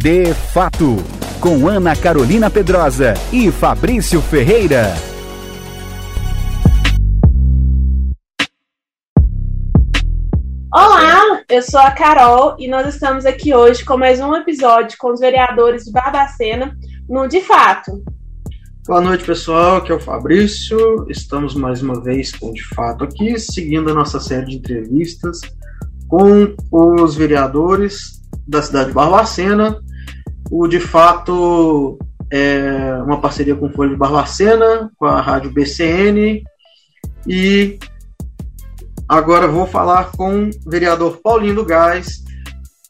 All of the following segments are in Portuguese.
De Fato, com Ana Carolina Pedrosa e Fabrício Ferreira. Olá, eu sou a Carol e nós estamos aqui hoje com mais um episódio com os vereadores de Barbacena no De Fato. Boa noite, pessoal. Aqui é o Fabrício. Estamos mais uma vez com De Fato aqui, seguindo a nossa série de entrevistas com os vereadores da cidade de Barbacena. O De Fato é uma parceria com o Folha de Barbacena, com a rádio BCN e Agora vou falar com o vereador Paulinho do Gás.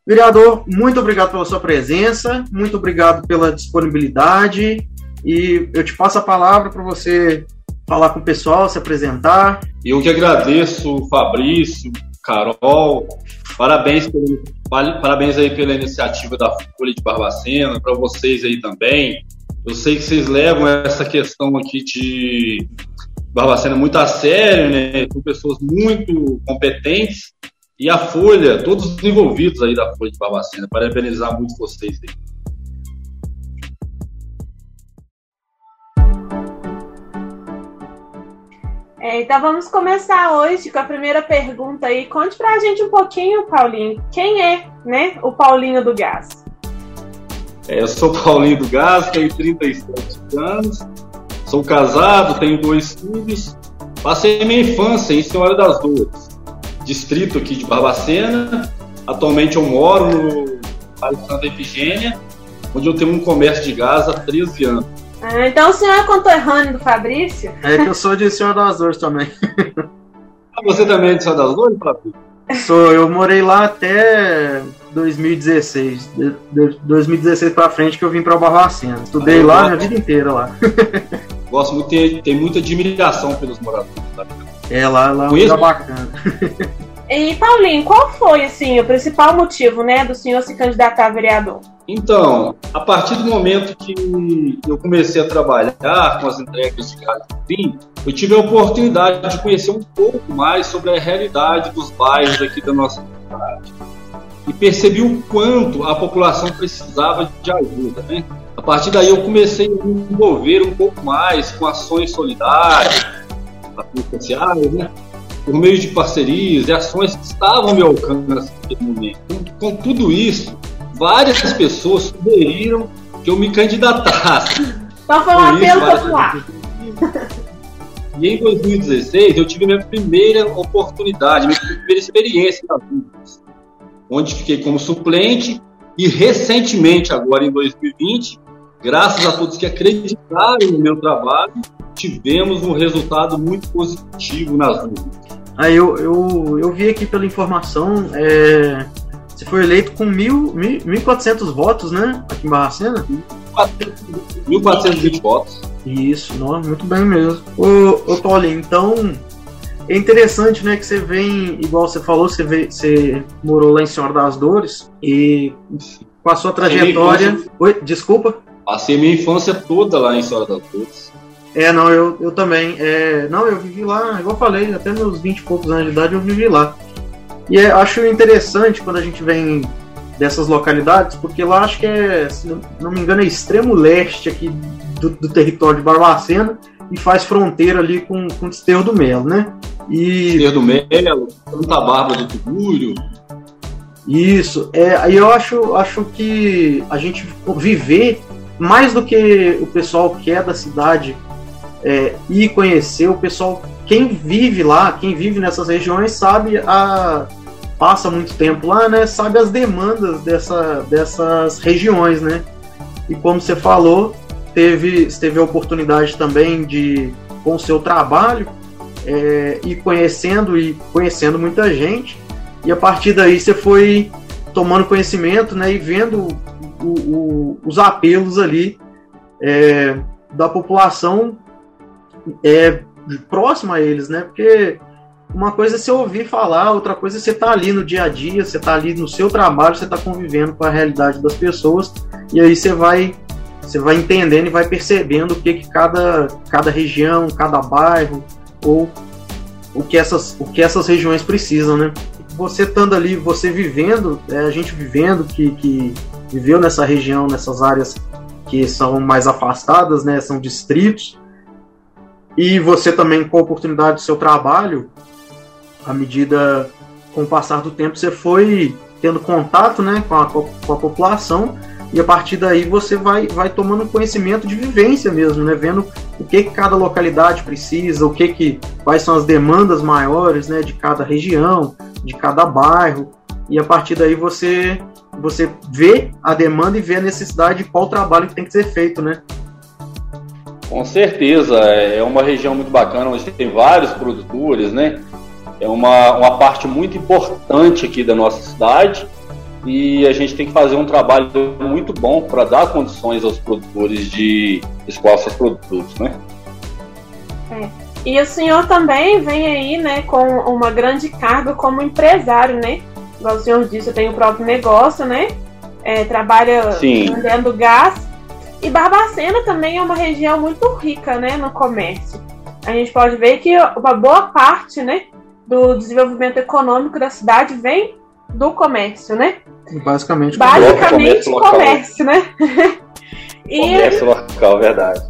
Vereador, muito obrigado pela sua presença, muito obrigado pela disponibilidade e eu te passo a palavra para você falar com o pessoal, se apresentar. Eu que agradeço, Fabrício, Carol, parabéns, parabéns aí pela iniciativa da Folha de Barbacena, para vocês aí também. Eu sei que vocês levam essa questão aqui de Barbacena muito a sério, né? Com pessoas muito competentes. E a Folha, todos os envolvidos aí da Folha de Barbacena. Parabenizar muito vocês aí. É, então vamos começar hoje com a primeira pergunta aí. Conte pra gente um pouquinho, Paulinho, quem é, né, o Paulinho do Gás? É, eu sou Paulinho do Gás, tenho 37 anos, Sou casado, tenho dois filhos. Passei minha infância em Senhora das Dores, distrito aqui de Barbacena. Atualmente eu moro no Vale Santa Efigênia, onde eu tenho um comércio de gás há 13 anos. Ah, então o senhor é conterrâneo do Fabrício? É que eu sou de Senhora das Dores também. Ah, você também é de Senhora das Dores, Fabrício? Sou, eu morei lá até 2016. De, de 2016 pra frente que eu vim pra Barbacena. Estudei ah, lá a vida inteira lá. Gosto muito, tem, tem muita admiração pelos moradores. Sabe? É, lá, lá é um lugar bacana. E Paulinho, qual foi assim o principal motivo, né, do senhor se candidatar a vereador? Então, a partir do momento que eu comecei a trabalhar com as entregas de gás eu tive a oportunidade de conhecer um pouco mais sobre a realidade dos bairros aqui da nossa cidade e percebi o quanto a população precisava de ajuda, né? A partir daí eu comecei a me envolver um pouco mais com ações solidárias, ações sociais, né? Por meio de parcerias e ações que estavam ao meu alcance naquele momento. Com, com tudo isso, várias pessoas sugeriram que eu me candidatasse. Então foi um apelo popular. E em 2016 eu tive minha primeira oportunidade, minha primeira experiência nas ruas, onde fiquei como suplente e recentemente, agora em 2020, graças a todos que acreditaram no meu trabalho, tivemos um resultado muito positivo nas ruas. Aí eu, eu, eu vi aqui pela informação, é, você foi eleito com mil, mil, 1.400 votos, né? Aqui em Barracena? 1.420 votos. Isso, não, muito bem mesmo. Ô, ô Paulinho, então é interessante, né, que você vem, igual você falou, você, vê, você morou lá em Senhora das Dores e com a sua trajetória. Oi, desculpa? Passei minha infância toda lá em Senhora das Dores. É, não, eu, eu também. É, não, eu vivi lá, igual eu falei, até meus 20 e poucos anos de idade eu vivi lá. E é, acho interessante quando a gente vem dessas localidades, porque lá acho que é, se não me engano, é extremo leste aqui do, do território de Barbacena e faz fronteira ali com, com o Desterro do Melo, né? E... Desterro do Melo, Santa Bárbara do Tugúrio. Isso, é, aí eu acho, acho que a gente viver mais do que o pessoal que é da cidade é, ir conhecer, o pessoal, quem vive lá, quem vive nessas regiões, sabe a. passa muito tempo lá, né? Sabe as demandas dessa, dessas regiões, né? E como você falou, teve, teve a oportunidade também de, com o seu trabalho, é, ir conhecendo e conhecendo muita gente. E a partir daí você foi tomando conhecimento né, e vendo o, o, os apelos ali é, da população é, próxima a eles, né? Porque uma coisa é você ouvir falar, outra coisa é você estar tá ali no dia a dia, você está ali no seu trabalho, você está convivendo com a realidade das pessoas e aí você vai você vai entendendo e vai percebendo o que, que cada, cada região, cada bairro ou o que essas, o que essas regiões precisam, né? Você estando ali, você vivendo, é, a gente vivendo que, que viveu nessa região, nessas áreas que são mais afastadas, né, são distritos, e você também com a oportunidade do seu trabalho, à medida com o passar do tempo, você foi tendo contato né, com, a, com a população e a partir daí você vai, vai tomando conhecimento de vivência mesmo, né, vendo o que, que cada localidade precisa, o que, que quais são as demandas maiores né, de cada região, de cada bairro, e a partir daí você você vê a demanda e vê a necessidade de qual trabalho que tem que ser feito, né? Com certeza, é uma região muito bacana, onde tem vários produtores, né? É uma, uma parte muito importante aqui da nossa cidade e a gente tem que fazer um trabalho muito bom para dar condições aos produtores de escoar seus produtos, né? É. E o senhor também vem aí, né, com uma grande carga como empresário, né? igual o senhor disse, eu tenho o próprio negócio, né? É, trabalha Sim. vendendo gás. E Barbacena também é uma região muito rica, né, no comércio. A gente pode ver que uma boa parte, né, do desenvolvimento econômico da cidade vem do comércio, né? Basicamente, Basicamente comércio, comércio né? e... Comércio local, verdade.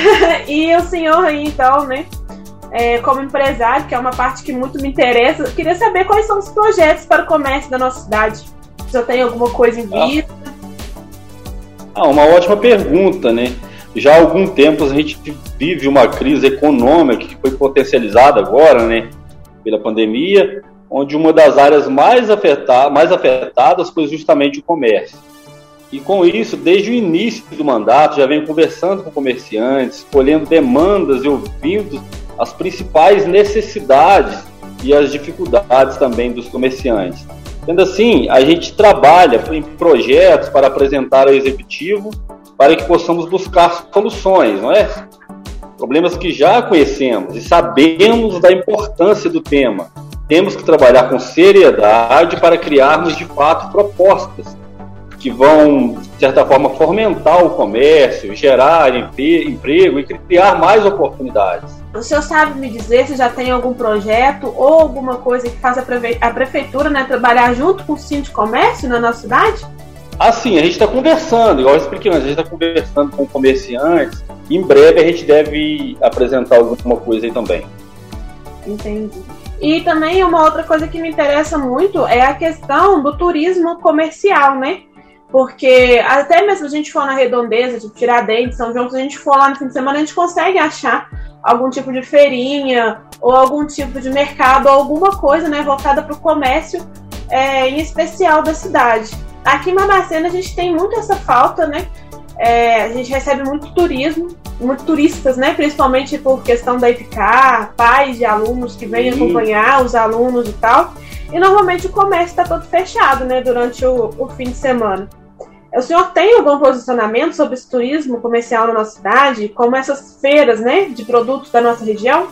e o senhor aí, então, né, é, como empresário, que é uma parte que muito me interessa, eu queria saber quais são os projetos para o comércio da nossa cidade. Se eu tenho alguma coisa em ah. vista. Ah, uma ótima pergunta, né? Já há algum tempo a gente vive uma crise econômica que foi potencializada agora, né, pela pandemia, onde uma das áreas mais, afetar, mais afetadas foi justamente o comércio. E com isso, desde o início do mandato, já venho conversando com comerciantes, colhendo demandas e ouvindo as principais necessidades e as dificuldades também dos comerciantes. Sendo assim, a gente trabalha em projetos para apresentar ao executivo para que possamos buscar soluções, não é? Problemas que já conhecemos e sabemos da importância do tema. Temos que trabalhar com seriedade para criarmos de fato propostas que vão, de certa forma, fomentar o comércio, gerar emprego e criar mais oportunidades. O senhor sabe me dizer se já tem algum projeto ou alguma coisa que faça a prefeitura né, trabalhar junto com o Cinto de Comércio na nossa cidade? Assim, a gente está conversando, igual eu expliquei antes, a gente está conversando com comerciantes. Em breve a gente deve apresentar alguma coisa aí também. Entendi. E também uma outra coisa que me interessa muito é a questão do turismo comercial, né? Porque até mesmo a gente for na redondeza, tipo Tiradentes, São João, se a gente for lá no fim de semana, a gente consegue achar algum tipo de feirinha ou algum tipo de mercado, alguma coisa né, voltada para o comércio, é, em especial da cidade. Aqui em Mamacena a gente tem muito essa falta, né? É, a gente recebe muito turismo, muito turistas, né? Principalmente por questão da IPCAR, pais de alunos que vêm acompanhar os alunos e tal. E normalmente o comércio está todo fechado, né? Durante o, o fim de semana. O senhor tem algum posicionamento sobre esse turismo comercial na nossa cidade, como essas feiras né, de produtos da nossa região?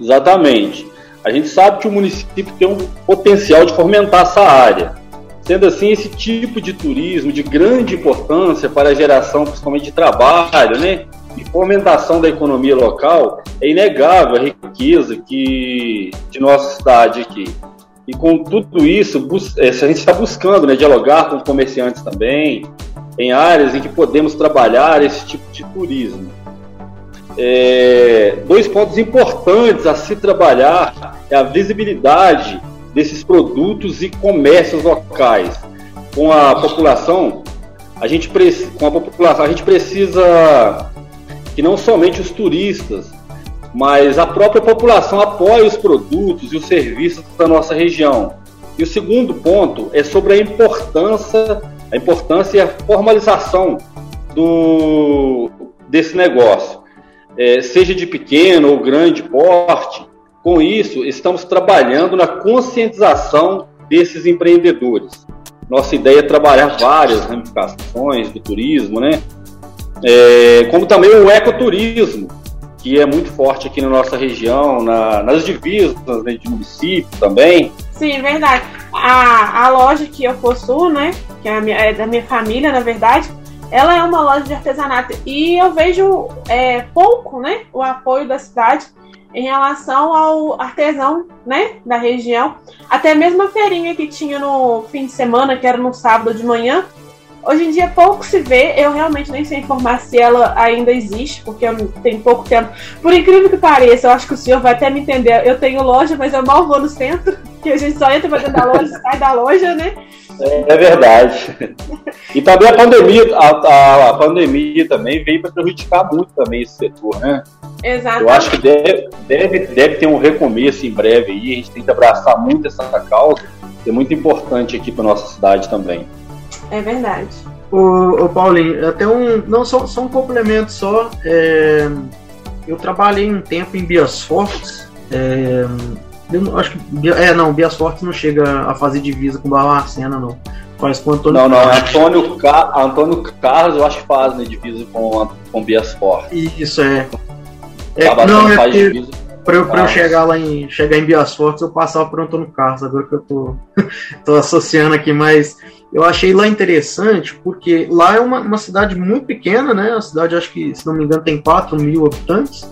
Exatamente. A gente sabe que o município tem um potencial de fomentar essa área. Sendo assim, esse tipo de turismo de grande importância para a geração, principalmente de trabalho, né, e fomentação da economia local, é inegável a riqueza que de nossa cidade aqui. E com tudo isso, é, a gente está buscando né, dialogar com comerciantes também, em áreas em que podemos trabalhar esse tipo de turismo. É, dois pontos importantes a se trabalhar é a visibilidade desses produtos e comércios locais. Com a população, a gente, com a população, a gente precisa que não somente os turistas, mas a própria população apoia os produtos e os serviços da nossa região. E o segundo ponto é sobre a importância, a importância e a formalização do, desse negócio, é, seja de pequeno ou grande porte. Com isso, estamos trabalhando na conscientização desses empreendedores. Nossa ideia é trabalhar várias ramificações do turismo, né? É, como também o ecoturismo, que é muito forte aqui na nossa região, na, nas divisas né, de município também. Sim, verdade. A, a loja que eu possuo, né, que é, minha, é, da minha família, na verdade, ela é uma loja de artesanato e eu vejo é, pouco, né, o apoio da cidade em relação ao artesão, né, da região. Até mesmo a feirinha que tinha no fim de semana, que era no sábado de manhã, Hoje em dia pouco se vê, eu realmente nem sei informar se ela ainda existe, porque tenho pouco tempo. Por incrível que pareça, eu acho que o senhor vai até me entender. Eu tenho loja, mas eu mal vou no centro, que a gente só entra pra dentro da loja, sai da loja, né? É, é verdade. E também a pandemia, a, a, a pandemia também veio para prejudicar muito também esse setor, né? Exato. Eu acho que deve, deve, deve ter um recomeço em breve aí, a gente tem que abraçar muito essa causa, que é muito importante aqui para nossa cidade também. É verdade. Ô, ô Paulinho, até um. Não, só, só um complemento só. É, eu trabalhei um tempo em Bias Fortes. É, eu acho que. É, não, Bias Fortes não chega a fazer divisa com Barbacena, não. Faz com Antônio Não, não, Antônio, Car Antônio Carlos eu acho que faz né, divisa com, com Bias Fortes. Isso, é. é não, é faz divisa. Pra eu, pra eu chegar lá em chegar em Bias Fortes, eu passava por Antônio Carlos, agora que eu tô, tô associando aqui, mas eu achei lá interessante porque lá é uma, uma cidade muito pequena, né? A cidade, acho que, se não me engano, tem 4 mil habitantes.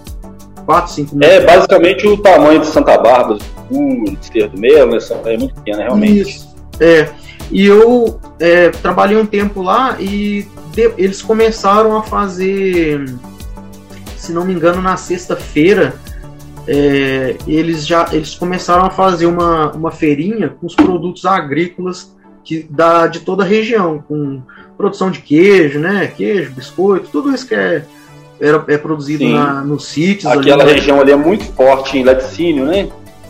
4, 5 mil. É basicamente o tamanho de Santa Bárbara, do esquerdo mesmo, é muito pequena, realmente. Isso. É. E eu é, trabalhei um tempo lá e de, eles começaram a fazer, se não me engano, na sexta-feira, é, eles já eles começaram a fazer uma, uma feirinha com os produtos agrícolas que da, de toda a região, com produção de queijo, né? Queijo, biscoito, tudo isso que é, era, é produzido na, nos sítios. Aquela ali, região ali é muito forte em laticínio, né?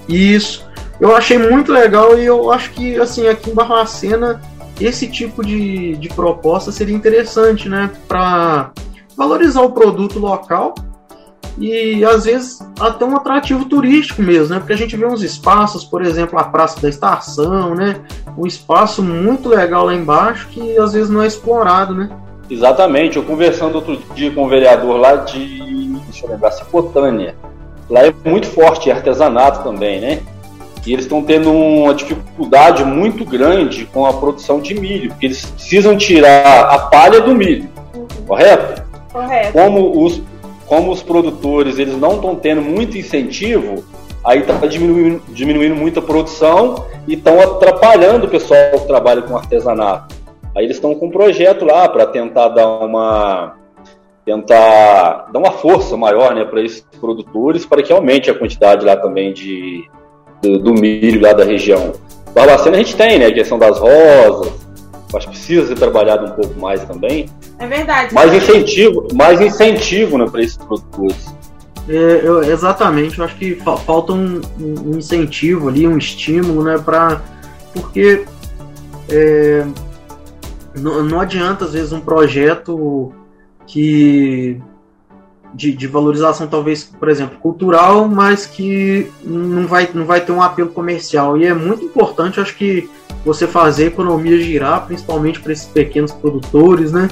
Isso. Eu achei muito legal e eu acho que, assim, aqui em Barbacena, esse tipo de, de proposta seria interessante, né? Para valorizar o produto local e às vezes até um atrativo turístico mesmo, né? Porque a gente vê uns espaços, por exemplo, a Praça da Estação, né? Um espaço muito legal lá embaixo que às vezes não é explorado, né? Exatamente. Eu conversando outro dia com um vereador lá de, deixa eu lembrar, Cipotânia. Lá é muito forte artesanato também, né? E eles estão tendo uma dificuldade muito grande com a produção de milho, porque eles precisam tirar a palha do milho, correto? Correto. Como os, como os produtores eles não estão tendo muito incentivo, aí está diminuindo, diminuindo muito a produção e estão atrapalhando o pessoal que trabalha com artesanato. Aí eles estão com um projeto lá para tentar dar uma tentar dar uma força maior né, para esses produtores para que aumente a quantidade lá também de do, do milho lá da região. Barbacena a gente tem, né, a questão das rosas, acho que precisa ser trabalhado um pouco mais também. É verdade. Mais incentivo, mais incentivo né, para esses produtores. É, eu, exatamente, eu acho que fa falta um, um, incentivo ali, um estímulo, né, para porque é, não, não adianta às vezes um projeto que de, de, valorização talvez, por exemplo, cultural, mas que não vai, não vai ter um apelo comercial. E é muito importante, acho que você fazer a economia girar, principalmente para esses pequenos produtores, né?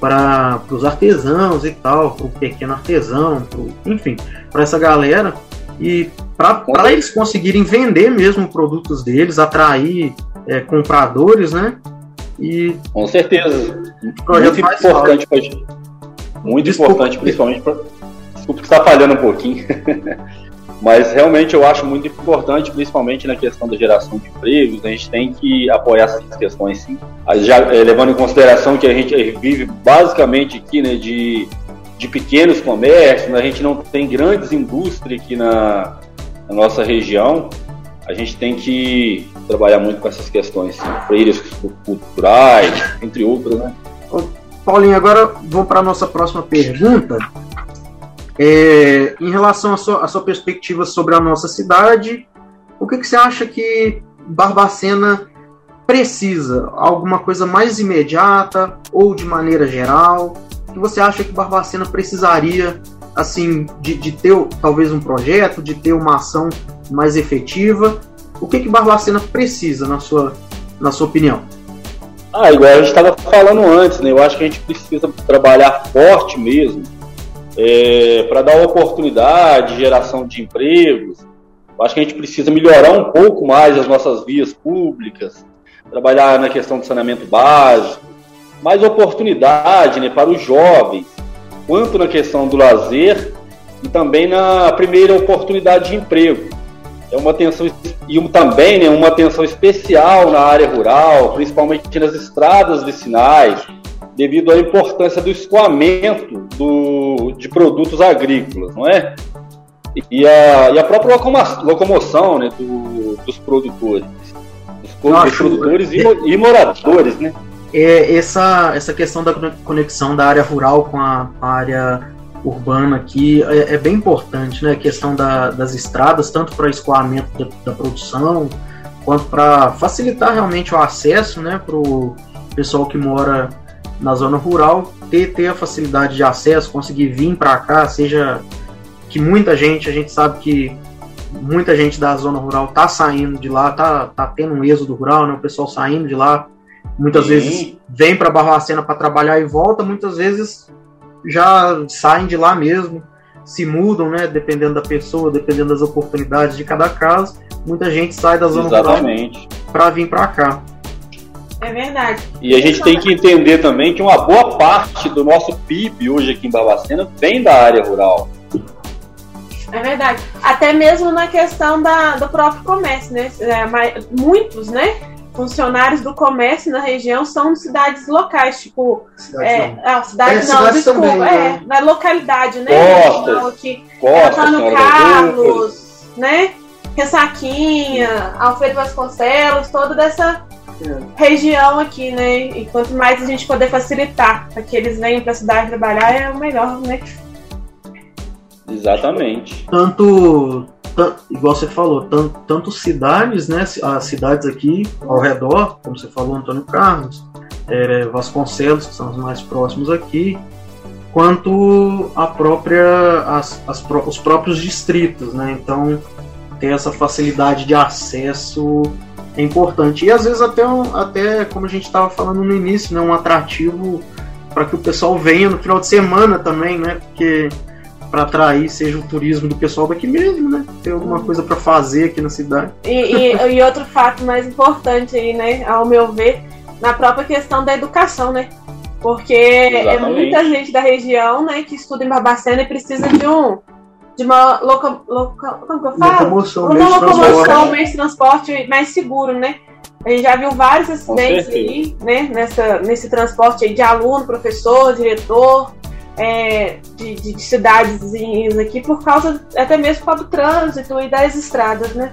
Para os artesãos e tal, para o pequeno artesão, pro, enfim, para essa galera. E para eles conseguirem vender mesmo produtos deles, atrair é, compradores, né? E Com certeza. Muito importante para. Muito Desculpa. importante, principalmente para. Desculpa que está falhando um pouquinho. Mas realmente eu acho muito importante, principalmente na questão da geração de empregos, a gente tem que apoiar essas questões sim. Já é, levando em consideração que a gente vive basicamente aqui né, de, de pequenos comércios, né, a gente não tem grandes indústrias aqui na, na nossa região, a gente tem que trabalhar muito com essas questões, sim, culturais, entre outras, né? Paulinho, agora vamos para a nossa próxima pergunta. É, em relação à sua, sua, perspectiva sobre a nossa cidade, o que, que você acha que Barbacena precisa? Alguma coisa mais imediata ou de maneira geral? O que você acha que Barbacena precisaria, assim, de, de ter talvez um projeto, de ter uma ação mais efetiva? O que, que Barbacena precisa, na sua, na sua opinião? Ah, igual a gente estava falando antes, né? Eu acho que a gente precisa trabalhar forte mesmo é, para dar oportunidade, geração de empregos. Acho que a gente precisa melhorar um pouco mais as nossas vias públicas, trabalhar na questão do saneamento básico, mais oportunidade né, para os jovens, quanto na questão do lazer e também na primeira oportunidade de emprego. é uma atenção e também né, uma atenção especial na área rural, principalmente nas estradas vicinais, devido à importância do escoamento do, de produtos agrícolas, não é? E a, e a própria locomoção né, do, dos produtores, dos, dos produtores e, e moradores, né? É, essa, essa questão da conexão da área rural com a, a área urbana aqui é, é, bem importante, né? A questão da, das estradas, tanto para escoamento da, da, produção, quanto para facilitar realmente o acesso, né, para o pessoal que mora na zona rural ter, ter a facilidade de acesso, conseguir vir para cá, seja que muita gente, a gente sabe que muita gente da zona rural tá saindo de lá, tá, tá tendo um êxodo rural, né? O pessoal saindo de lá, muitas Sim. vezes vem para Barbacena para trabalhar e volta, muitas vezes já saem de lá mesmo, se mudam, né? Dependendo da pessoa, dependendo das oportunidades de cada caso. Muita gente sai da zona Exatamente. rural para vir para cá. É verdade. E a gente tem que entender também que uma boa parte do nosso PIB hoje aqui em Barbacena vem da área rural. É verdade. Até mesmo na questão da, do próprio comércio, né? É, muitos, né? funcionários do comércio na região são de cidades locais, tipo. Cidades é, não. Ah, cidade, é, não, desculpa, também, é, né? na localidade, né? Costas, aqui, Antônio Carlos, né? Ressaquinha, Alfredo Vasconcelos, toda dessa é. região aqui, né? E quanto mais a gente poder facilitar para que eles venham para a cidade trabalhar, é o melhor, né? Exatamente. Tanto igual você falou, tanto, tanto cidades, né, as cidades aqui ao redor, como você falou, Antônio Carlos, é, Vasconcelos, que são os mais próximos aqui, quanto a própria, as, as, os próprios distritos, né, então ter essa facilidade de acesso é importante. E às vezes até, até como a gente estava falando no início, né, um atrativo para que o pessoal venha no final de semana também, né, porque para atrair seja o turismo do pessoal daqui mesmo, né? Ter alguma coisa para fazer aqui na cidade. E, e, e, outro fato mais importante aí, né, ao meu ver, na própria questão da educação, né? Porque Exatamente. é muita gente da região, né, que estuda em Barbacena e precisa de um de uma loca, loca, como que eu falo? Locomoção, uma locomoção, meio de transporte mais seguro, né? A gente já viu vários acidentes aí, né, nessa, nesse transporte aí de aluno, professor, diretor, é, de, de, de cidades aqui por causa, até mesmo por causa do trânsito e das estradas, né?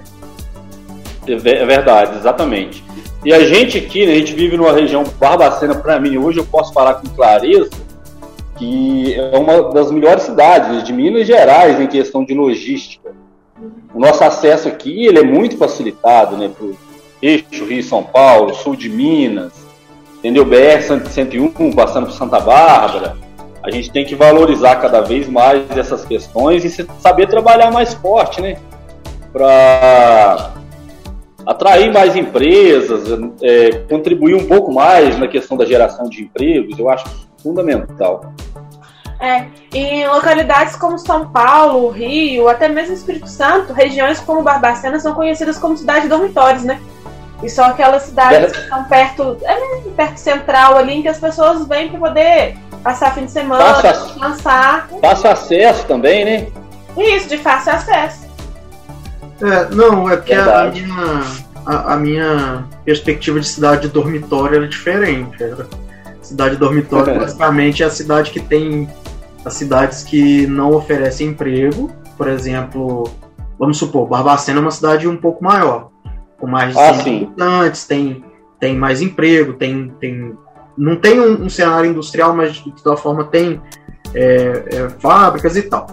É, é verdade, exatamente. E a gente aqui, né, a gente vive numa região Barbacena, para mim, hoje eu posso falar com clareza que é uma das melhores cidades de Minas Gerais em questão de logística. O nosso acesso aqui ele é muito facilitado, né, para o eixo Rio-São Paulo, sul de Minas, entendeu? BR-101 passando por Santa Bárbara, a gente tem que valorizar cada vez mais essas questões e saber trabalhar mais forte, né? Para atrair mais empresas, é, contribuir um pouco mais na questão da geração de empregos, eu acho fundamental. É, em localidades como São Paulo, Rio, até mesmo Espírito Santo, regiões como Barbacena são conhecidas como cidades dormitórios, né? E são aquelas cidades que estão perto, é, perto central ali, em que as pessoas vêm para poder passar fim de semana, fácil, descansar. Fácil acesso também, né? Isso, de fácil acesso. É, não, é porque a minha, a, a, minha perspectiva de cidade de dormitório era diferente. Era cidade de dormitório basicamente é a cidade que tem as cidades que não oferecem emprego, por exemplo, vamos supor, Barbacena é uma cidade um pouco maior, com mais de ah, habitantes, tem, tem mais emprego, tem, tem não tem um, um, cenário industrial, mas de toda forma tem é, é, fábricas e tal.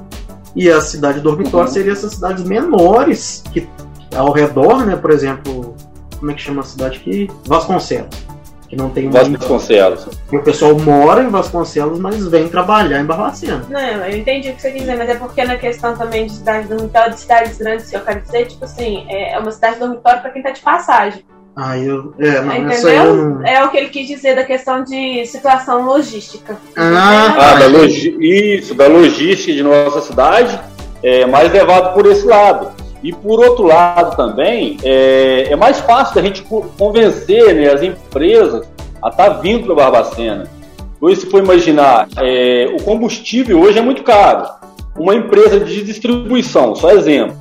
E a cidade dormitório uhum. seria essas cidades menores que ao redor, né? Por exemplo, como é que chama a cidade aqui? Vasconcelos. Que não tem Vasconcelos. O pessoal mora em Vasconcelos, mas vem trabalhar em Barbacena. Não, eu entendi o que você quer dizer, mas é porque na questão também de cidade dormitório, de cidades grandes, eu quero dizer, tipo assim, é uma cidade dormitório para quem tá de passagem. Ah, eu. É, não, Entendeu? Não... É o que ele quis dizer da questão de situação logística. Ah, ah da logi... isso, da logística de nossa cidade, é mais levado por esse lado. E por outro lado também, é, é mais fácil da gente convencer né, as empresas a estar tá vindo para Barbacena. Hoje, se for imaginar, é, o combustível hoje é muito caro. Uma empresa de distribuição, só exemplo,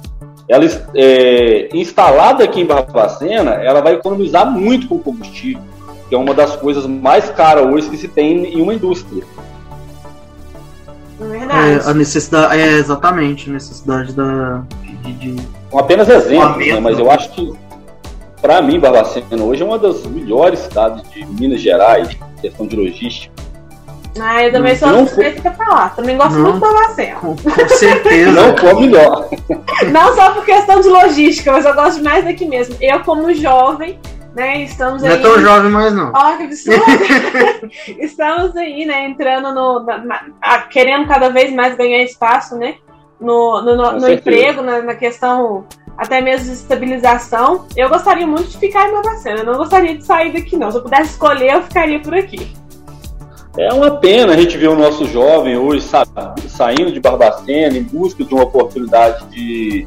ela é, instalada aqui em Barbacena, ela vai economizar muito com combustível, que é uma das coisas mais caras hoje que se tem em uma indústria. É, a necessidade, é exatamente, a necessidade da, de, de... apenas exemplo, né, mas eu acho que para mim, Barbacena hoje é uma das melhores cidades de Minas Gerais, questão de logística. Ah, eu também sou suspeita pra falar. Também gosto não, muito de Barbacena. Com, com certeza. não for melhor. Não só por questão de logística, mas eu gosto mais daqui mesmo. Eu, como jovem, né, estamos não aí... Não é tão jovem mais, não. Ó, oh, que absurdo! estamos aí, né, entrando no... Na, na, querendo cada vez mais ganhar espaço, né, no, no, no, no emprego, na, na questão até mesmo de estabilização. Eu gostaria muito de ficar em Barbacena, eu não gostaria de sair daqui, não. Se eu pudesse escolher, eu ficaria por aqui. É uma pena a gente ver o nosso jovem hoje sabe, saindo de Barbacena em busca de uma oportunidade de,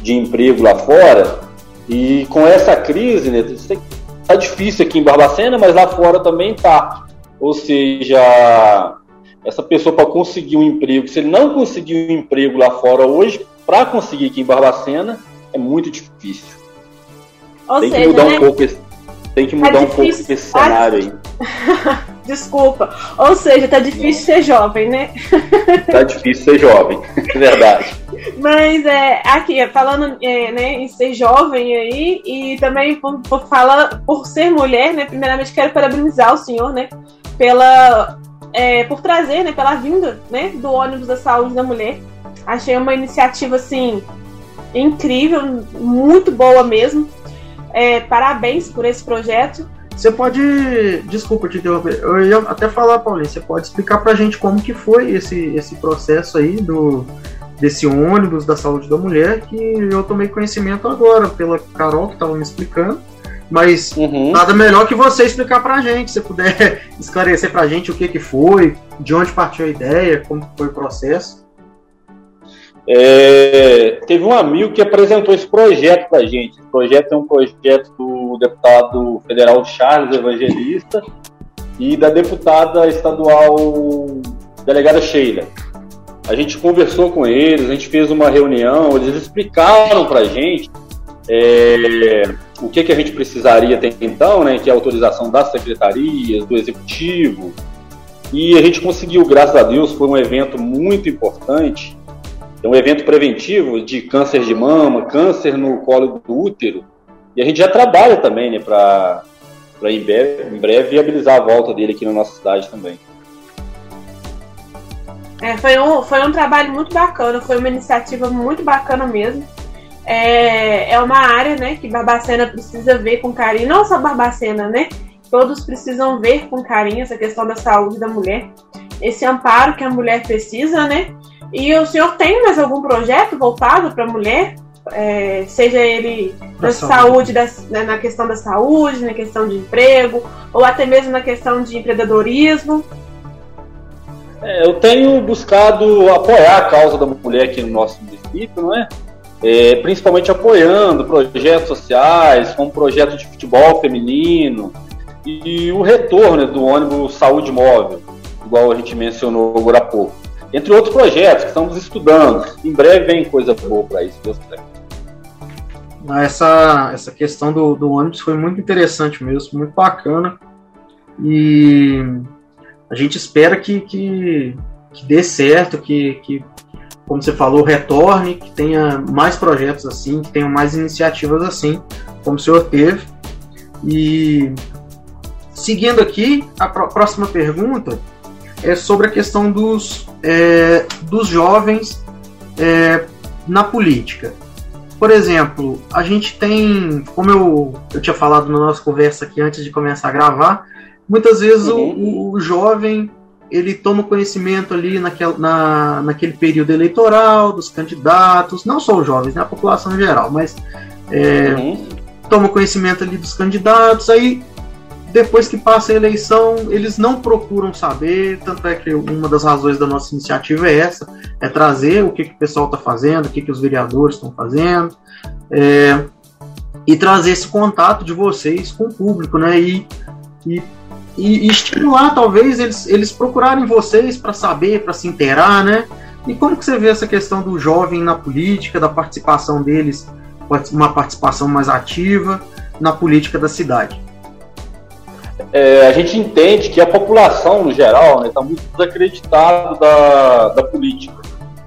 de emprego lá fora. E com essa crise, né, tá difícil aqui em Barbacena, mas lá fora também tá. Ou seja, essa pessoa para conseguir um emprego, se ele não conseguir um emprego lá fora hoje, para conseguir aqui em Barbacena é muito difícil. Ou tem seja, que mudar né? um pouco esse, tem que mudar tá um pouco esse cenário aí. Desculpa. Ou seja, tá difícil ser jovem, né? tá difícil ser jovem, é verdade. Mas é, aqui, falando é, né, em ser jovem aí, e também por, por, falar, por ser mulher, né? Primeiramente quero parabenizar o senhor, né? Pela, é, por trazer, né, pela vinda né, do ônibus da saúde da mulher. Achei uma iniciativa assim incrível, muito boa mesmo. É, parabéns por esse projeto. Você pode, desculpa te interromper, eu ia até falar, Paulinho, você pode explicar pra gente como que foi esse, esse processo aí do desse ônibus da saúde da mulher que eu tomei conhecimento agora pela Carol que estava me explicando. Mas uhum. nada melhor que você explicar pra gente, se puder esclarecer pra gente o que que foi, de onde partiu a ideia, como foi o processo. É, teve um amigo que apresentou esse projeto para a gente. Esse projeto é um projeto do deputado federal Charles Evangelista e da deputada estadual delegada Sheila. A gente conversou com eles, a gente fez uma reunião, eles explicaram para a gente é, o que, que a gente precisaria até então, né, que é a autorização das secretarias, do executivo. E a gente conseguiu, graças a Deus, foi um evento muito importante é um evento preventivo de câncer de mama, câncer no colo do útero. E a gente já trabalha também, né, para em breve, em breve viabilizar a volta dele aqui na nossa cidade também. É, foi, um, foi um trabalho muito bacana, foi uma iniciativa muito bacana mesmo. É, é uma área né, que Barbacena precisa ver com carinho, não só Barbacena, né? Todos precisam ver com carinho essa questão da saúde da mulher, esse amparo que a mulher precisa, né? E o senhor tem mais algum projeto voltado para a mulher? É, seja ele na saúde, da, né, na questão da saúde, na questão de emprego, ou até mesmo na questão de empreendedorismo? É, eu tenho buscado apoiar a causa da mulher aqui no nosso município, não é? É principalmente apoiando projetos sociais, como projeto de futebol feminino e o retorno do ônibus saúde móvel, igual a gente mencionou agora há pouco entre outros projetos que estamos estudando. Em breve vem coisa boa para isso, Deus. Essa, essa questão do, do ônibus foi muito interessante mesmo, muito bacana. E a gente espera que, que, que dê certo, que, que, como você falou, retorne, que tenha mais projetos assim, que tenha mais iniciativas assim, como o senhor teve. E seguindo aqui, a próxima pergunta é sobre a questão dos, é, dos jovens é, na política. Por exemplo, a gente tem, como eu, eu tinha falado na nossa conversa aqui antes de começar a gravar, muitas vezes uhum. o, o, jovem ele toma conhecimento ali naquele, na, naquele período eleitoral dos candidatos, não só os jovens, né, a população em geral, mas é, uhum. toma conhecimento ali dos candidatos, aí depois que passa a eleição, eles não procuram saber, tanto é que uma das razões da nossa iniciativa é essa, é trazer o que, que o pessoal está fazendo, o que, que os vereadores estão fazendo, é, e trazer esse contato de vocês com o público, né? E, e, e estimular, talvez, eles, eles procurarem vocês para saber, para se inteirar, né? E como que você vê essa questão do jovem na política, da participação deles, uma participação mais ativa na política da cidade? É, a gente entende que a população, no geral, está né, tá muito desacreditada da, da política.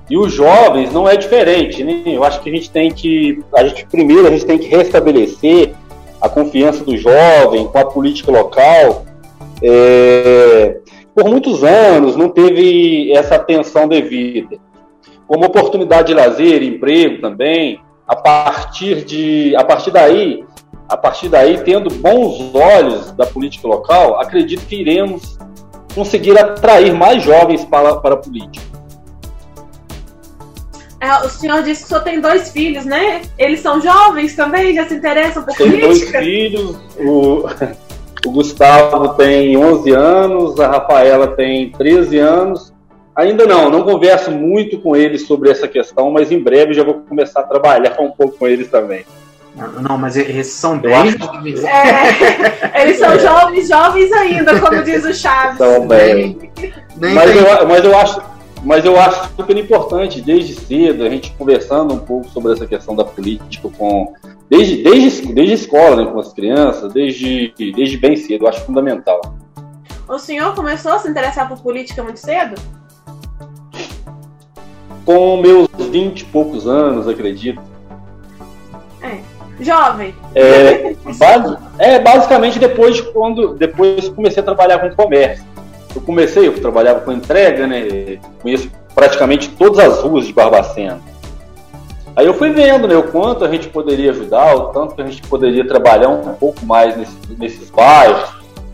E os jovens não é diferente, né? Eu acho que a gente tem que, a gente primeiro a gente tem que restabelecer a confiança do jovem com a política local. É, por muitos anos não teve essa atenção devida. Como oportunidade de lazer, emprego também, a partir de, a partir daí, a partir daí, tendo bons olhos da política local, acredito que iremos conseguir atrair mais jovens para, para a política. É, o senhor disse que só tem dois filhos, né? Eles são jovens também, já se interessam por tem política? Tem dois filhos, o, o Gustavo tem 11 anos, a Rafaela tem 13 anos. Ainda não, não converso muito com eles sobre essa questão, mas em breve já vou começar a trabalhar um pouco com eles também. Não, mas eles são bem jovens. É, eles são jovens, jovens ainda, como diz o Chaves. São bem. mas, eu, mas eu acho, mas eu acho super importante, desde cedo, a gente conversando um pouco sobre essa questão da política com. Desde, desde, desde escola, né, com as crianças, desde, desde bem cedo, eu acho fundamental. O senhor começou a se interessar por política muito cedo? Com meus 20 e poucos anos, acredito. É. Jovem. É, base, é basicamente depois de quando depois comecei a trabalhar com comércio eu comecei, eu trabalhava com entrega, né? Conheço praticamente todas as ruas de Barbacena. Aí eu fui vendo né, o quanto a gente poderia ajudar, o tanto que a gente poderia trabalhar um pouco mais nesse, nesses bairros,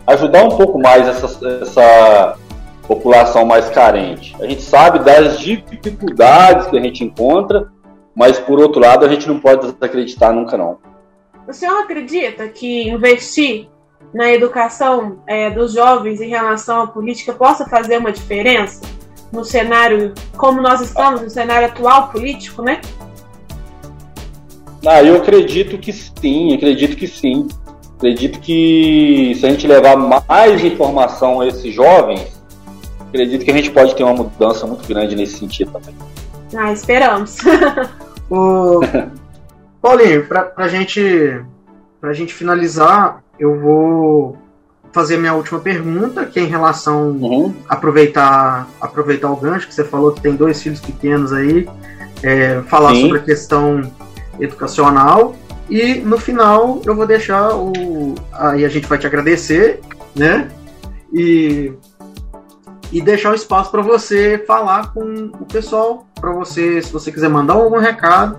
ajudar um pouco mais essa, essa população mais carente. A gente sabe das dificuldades que a gente encontra, mas por outro lado a gente não pode desacreditar nunca não. O senhor acredita que investir na educação é, dos jovens em relação à política possa fazer uma diferença no cenário, como nós estamos, no cenário atual político, né? Ah, eu acredito que sim, acredito que sim. Acredito que se a gente levar mais informação a esses jovens, acredito que a gente pode ter uma mudança muito grande nesse sentido também. Ah, esperamos. o... Paulinho, para a gente, pra gente finalizar, eu vou fazer minha última pergunta, que é em relação uhum. aproveitar aproveitar o gancho que você falou que tem dois filhos pequenos aí, é, falar Sim. sobre a questão educacional e no final eu vou deixar o aí a gente vai te agradecer, né? E e deixar o espaço para você falar com o pessoal, para você, se você quiser mandar algum recado,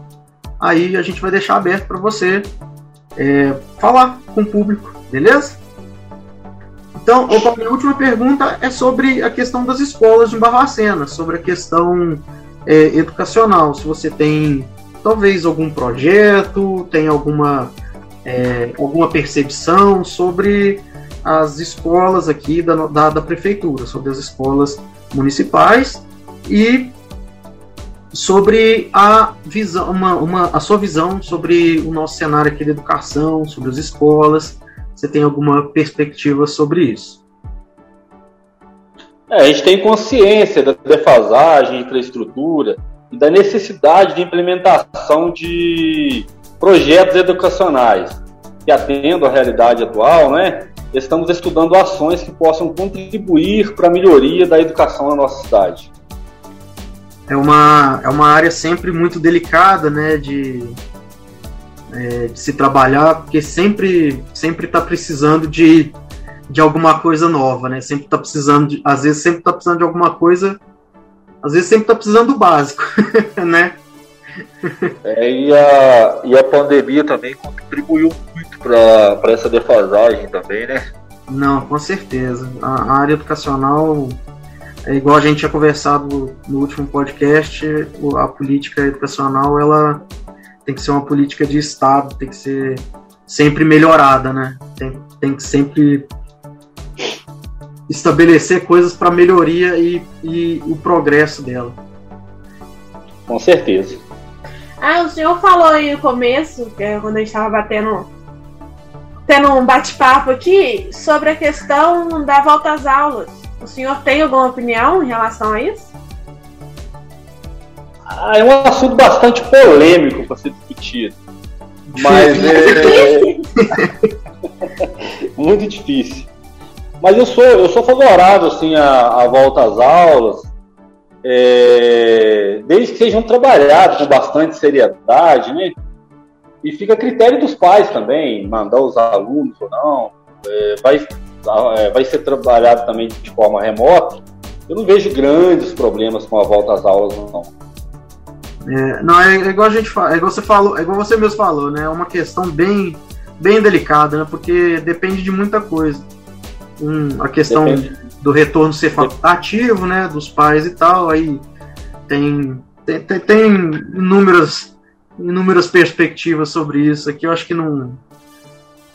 aí a gente vai deixar aberto para você é, falar com o público, beleza? Então, opa, minha última pergunta é sobre a questão das escolas de Barbacena, sobre a questão é, educacional. Se você tem talvez algum projeto, tem alguma, é, alguma percepção sobre as escolas aqui da, da, da prefeitura, sobre as escolas municipais e sobre a visão, uma, uma, a sua visão sobre o nosso cenário aqui de educação, sobre as escolas. Você tem alguma perspectiva sobre isso? É, a gente tem consciência da defasagem, infraestrutura da necessidade de implementação de projetos educacionais que atendam à realidade atual, né? Estamos estudando ações que possam contribuir para a melhoria da educação na nossa cidade é uma, é uma área sempre muito delicada, né, de, é, de se trabalhar, porque sempre sempre está precisando de, de alguma coisa nova, né, sempre está precisando, de, às vezes sempre está precisando de alguma coisa, às vezes sempre está precisando do básico, né. É, e, a, e a pandemia também contribuiu muito para essa defasagem também, né? Não, com certeza. A, a área educacional é igual a gente tinha conversado no último podcast, a política educacional ela tem que ser uma política de Estado, tem que ser sempre melhorada, né? Tem, tem que sempre estabelecer coisas para melhoria e, e o progresso dela. Com certeza. Ah, o senhor falou aí no começo, é quando a gente estava batendo tendo um bate-papo aqui sobre a questão da volta às aulas. O senhor tem alguma opinião em relação a isso? Ah, é um assunto bastante polêmico para ser discutido. Mas é. muito difícil. Mas eu sou, eu sou favorável assim, à, à volta às aulas, é, desde que sejam trabalhados com bastante seriedade, né? E fica a critério dos pais também, mandar os alunos ou não. É, vai, é, vai ser trabalhado também de forma remota. Eu não vejo grandes problemas com a volta às aulas, não. É, não, é, é, igual a gente fala, é igual você falou, é igual você mesmo falou, né? É uma questão bem, bem delicada, né? Porque depende de muita coisa. Um, a questão depende. do retorno ser facultativo, né? Dos pais e tal, aí tem, tem, tem, inúmeras, inúmeras perspectivas sobre isso aqui. Eu acho que não.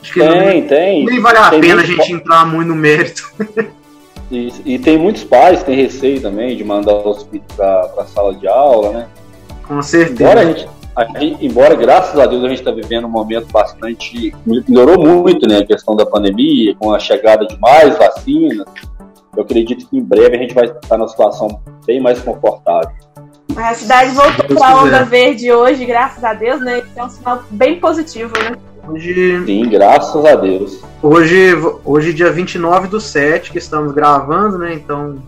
Acho que tem, não, tem. Nem vale a tem pena a gente entrar muito no mérito. E, e, tem muitos pais que têm receio também de mandar os filhos para a sala de aula, né? Com certeza. Embora, a gente, gente, embora graças a Deus a gente está vivendo um momento bastante. melhorou muito né, a questão da pandemia, com a chegada de mais vacinas. Eu acredito que em breve a gente vai estar numa situação bem mais confortável. A cidade voltou para a onda verde hoje, graças a Deus, né? Isso é um sinal bem positivo, né? Hoje, Sim, graças a Deus. Hoje, hoje dia 29 do 7, que estamos gravando, né? Então,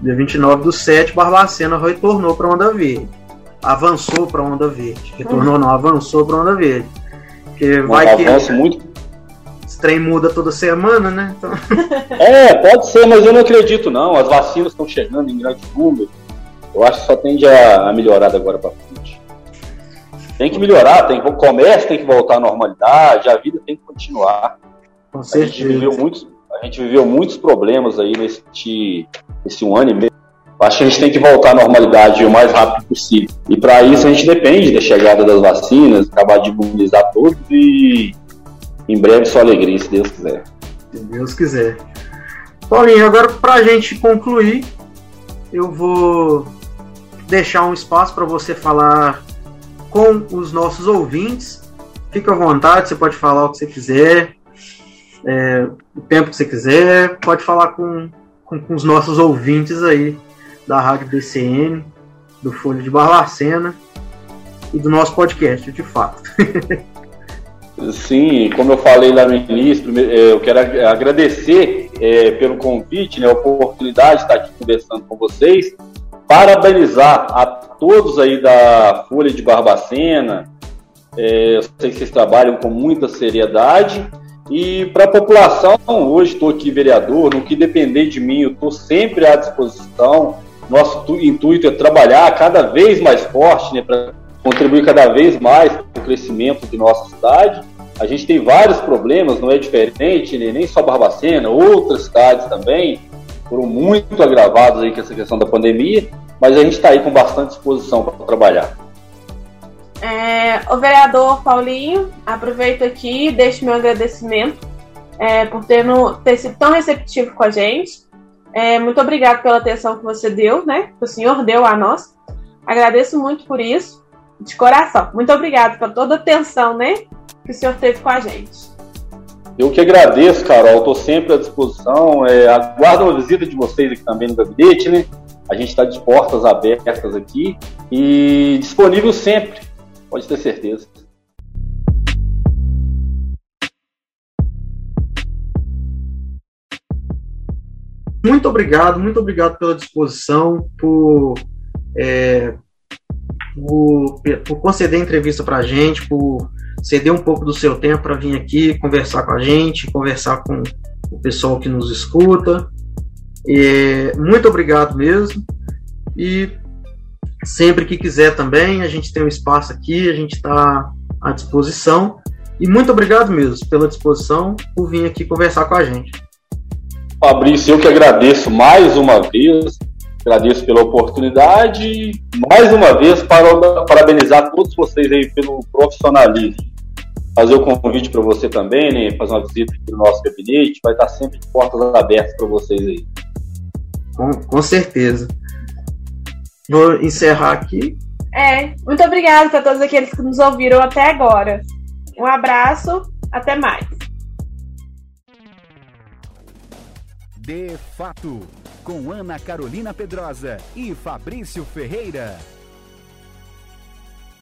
dia 29 do 7, Barbacena retornou para a Onda Verde avançou para onda verde. Retornou não, avançou para onda verde. Porque vai que muito. Esse trem muda toda semana, né? Então... É, pode ser, mas eu não acredito não. As vacinas estão chegando em grande número. Eu acho que só tende a, a melhorar agora para frente. Tem que melhorar, tem, o comércio tem que voltar à normalidade, a vida tem que continuar. Com certeza. A gente viveu muitos, a gente viveu muitos problemas aí nesse, nesse um ano e meio Acho que a gente tem que voltar à normalidade o mais rápido possível. E para isso a gente depende da chegada das vacinas, acabar de imunizar todos e em breve só alegria, se Deus quiser. Se Deus quiser. Paulinho, agora para a gente concluir, eu vou deixar um espaço para você falar com os nossos ouvintes. Fique à vontade, você pode falar o que você quiser, é, o tempo que você quiser, pode falar com, com, com os nossos ouvintes aí da Rádio BCN, do Folha de Barbacena e do nosso podcast, de fato. Sim, como eu falei lá no início, é, eu quero agradecer é, pelo convite, né, a oportunidade de estar aqui conversando com vocês, parabenizar a todos aí da Folha de Barbacena, é, eu sei que vocês trabalham com muita seriedade, e para a população, hoje estou aqui vereador, no que depender de mim, eu estou sempre à disposição, nosso intuito é trabalhar cada vez mais forte, né, para contribuir cada vez mais para o crescimento de nossa cidade. A gente tem vários problemas, não é diferente, né, nem só Barbacena, outras cidades também foram muito agravadas aí com essa questão da pandemia, mas a gente está aí com bastante disposição para trabalhar. É, o vereador Paulinho, aproveito aqui e deixo meu agradecimento é, por ter, no, ter sido tão receptivo com a gente. É, muito obrigado pela atenção que você deu, né? Que o senhor deu a nós. Agradeço muito por isso, de coração. Muito obrigado por toda a atenção, né? Que o senhor teve com a gente. Eu que agradeço, Carol. Estou sempre à disposição. É, aguardo uma visita de vocês aqui também no gabinete, né? A gente está de portas abertas aqui e disponível sempre. Pode ter certeza. Muito obrigado, muito obrigado pela disposição, por, é, por, por conceder entrevista para a gente, por ceder um pouco do seu tempo para vir aqui conversar com a gente, conversar com o pessoal que nos escuta. É, muito obrigado mesmo. E sempre que quiser também, a gente tem um espaço aqui, a gente está à disposição. E muito obrigado mesmo pela disposição por vir aqui conversar com a gente. Fabrício, eu que agradeço mais uma vez, agradeço pela oportunidade, mais uma vez para parabenizar todos vocês aí pelo profissionalismo. Fazer o convite para você também, né? Fazer uma visita aqui no nosso gabinete, vai estar sempre de portas abertas para vocês aí. Com, com certeza. Vou encerrar aqui. É, muito obrigada para todos aqueles que nos ouviram até agora. Um abraço, até mais. De Fato, com Ana Carolina Pedrosa e Fabrício Ferreira.